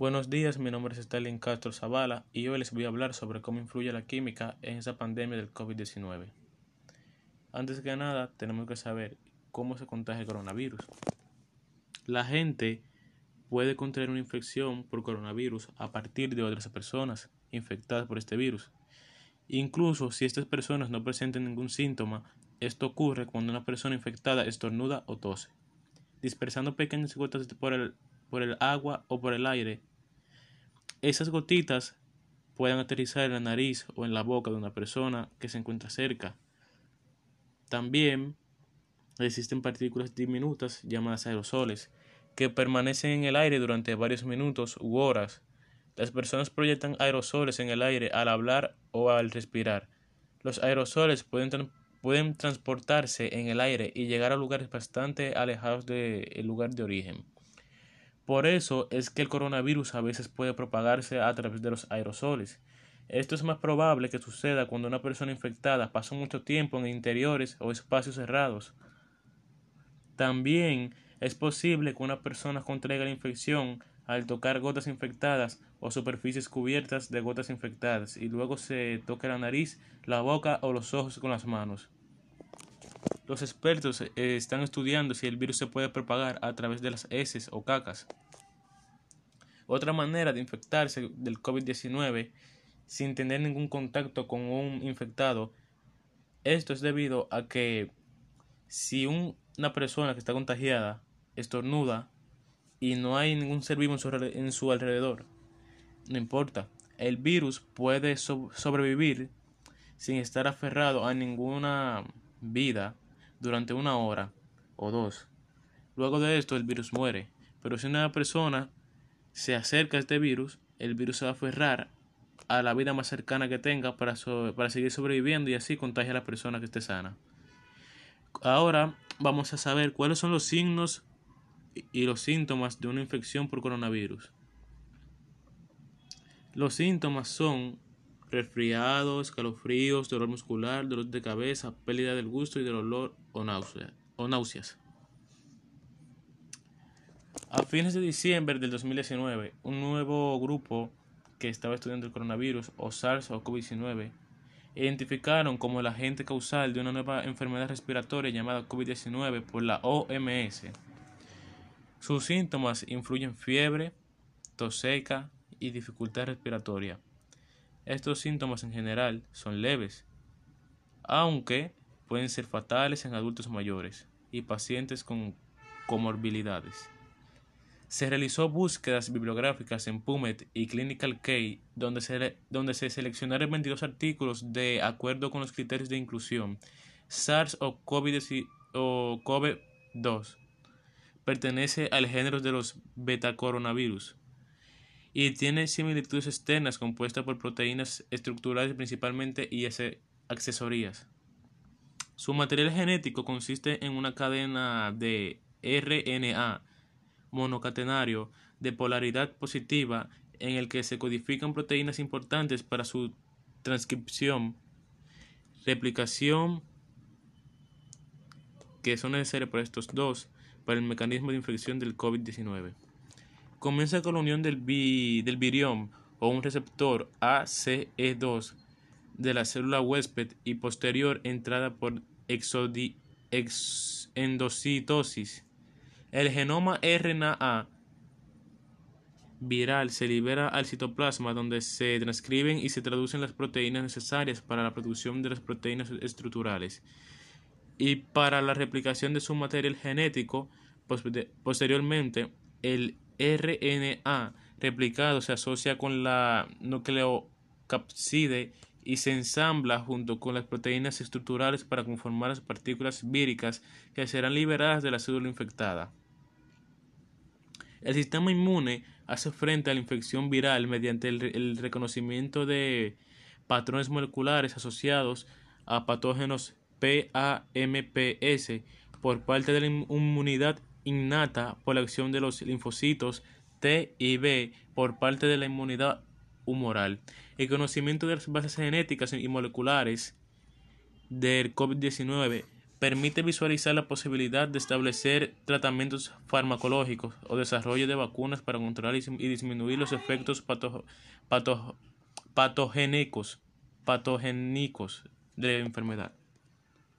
Buenos días, mi nombre es Stalin Castro Zavala y hoy les voy a hablar sobre cómo influye la química en esa pandemia del COVID-19. Antes que nada, tenemos que saber cómo se contagia el coronavirus. La gente puede contraer una infección por coronavirus a partir de otras personas infectadas por este virus. Incluso si estas personas no presenten ningún síntoma, esto ocurre cuando una persona infectada estornuda o tose, dispersando pequeñas gotas por el agua o por el aire esas gotitas pueden aterrizar en la nariz o en la boca de una persona que se encuentra cerca. También existen partículas diminutas llamadas aerosoles que permanecen en el aire durante varios minutos u horas. Las personas proyectan aerosoles en el aire al hablar o al respirar. Los aerosoles pueden, transportarse en el aire y llegar a lugares bastante alejados del lugar de origen. Por eso es que el coronavirus a veces puede propagarse a través de los aerosoles. Esto es más probable que suceda cuando una persona infectada pasa mucho tiempo en interiores o espacios cerrados. También es posible que una persona contraiga la infección al tocar gotas infectadas o superficies cubiertas de gotas infectadas y luego se toque la nariz, la boca o los ojos con las manos. Los expertos eh, están estudiando si el virus se puede propagar a través de las heces o cacas. Otra manera de infectarse del COVID-19 sin tener ningún contacto con un infectado, esto es debido a que si una persona que está contagiada estornuda y no hay ningún ser vivo en su, alrededor, no importa, el virus puede sobrevivir sin estar aferrado a ninguna vida durante una hora o dos. Luego de esto el virus muere. Pero si una persona se acerca a este virus, el virus se va a aferrar a la vida más cercana que tenga para, para seguir sobreviviendo y así contagia a la persona que esté sana. Ahora vamos a saber cuáles son los signos y los síntomas de una infección por coronavirus. Los síntomas son resfriados, escalofríos, dolor muscular, dolor de cabeza, pérdida del gusto y del olor o, o náuseas. A fines de diciembre del 2019, un nuevo grupo que estaba estudiando el coronavirus o SARS o COVID-19 identificaron como el agente causal de una nueva enfermedad respiratoria llamada COVID-19 por la OMS. Sus síntomas influyen fiebre, tos seca y dificultad respiratoria. Estos síntomas en general son leves, aunque pueden ser fatales en adultos mayores y pacientes con comorbilidades. Se realizó búsquedas bibliográficas en PubMed y Clinical Key, donde se, donde se seleccionaron 22 artículos de acuerdo con los criterios de inclusión. SARS o COVID-2 pertenece al género de los betacoronavirus y tiene similitudes externas compuestas por proteínas estructurales principalmente y accesorías. Su material genético consiste en una cadena de RNA monocatenario de polaridad positiva en el que se codifican proteínas importantes para su transcripción, replicación, que son necesarias para estos dos, para el mecanismo de infección del COVID-19. Comienza con la unión del, del virión o un receptor ACE2 de la célula huésped y posterior entrada por endocitosis. El genoma RNA viral se libera al citoplasma donde se transcriben y se traducen las proteínas necesarias para la producción de las proteínas estructurales y para la replicación de su material genético. Posteriormente, el RNA replicado se asocia con la nucleocapside y se ensambla junto con las proteínas estructurales para conformar las partículas víricas que serán liberadas de la célula infectada. El sistema inmune hace frente a la infección viral mediante el, reconocimiento de patrones moleculares asociados a patógenos PAMPS por parte de la inmunidad innata por la acción de los linfocitos T y B por parte de la inmunidad humoral. El conocimiento de las bases genéticas y moleculares del COVID-19 permite visualizar la posibilidad de establecer tratamientos farmacológicos o desarrollo de vacunas para controlar y, disminuir los efectos patogénicos, patogénicos de la enfermedad.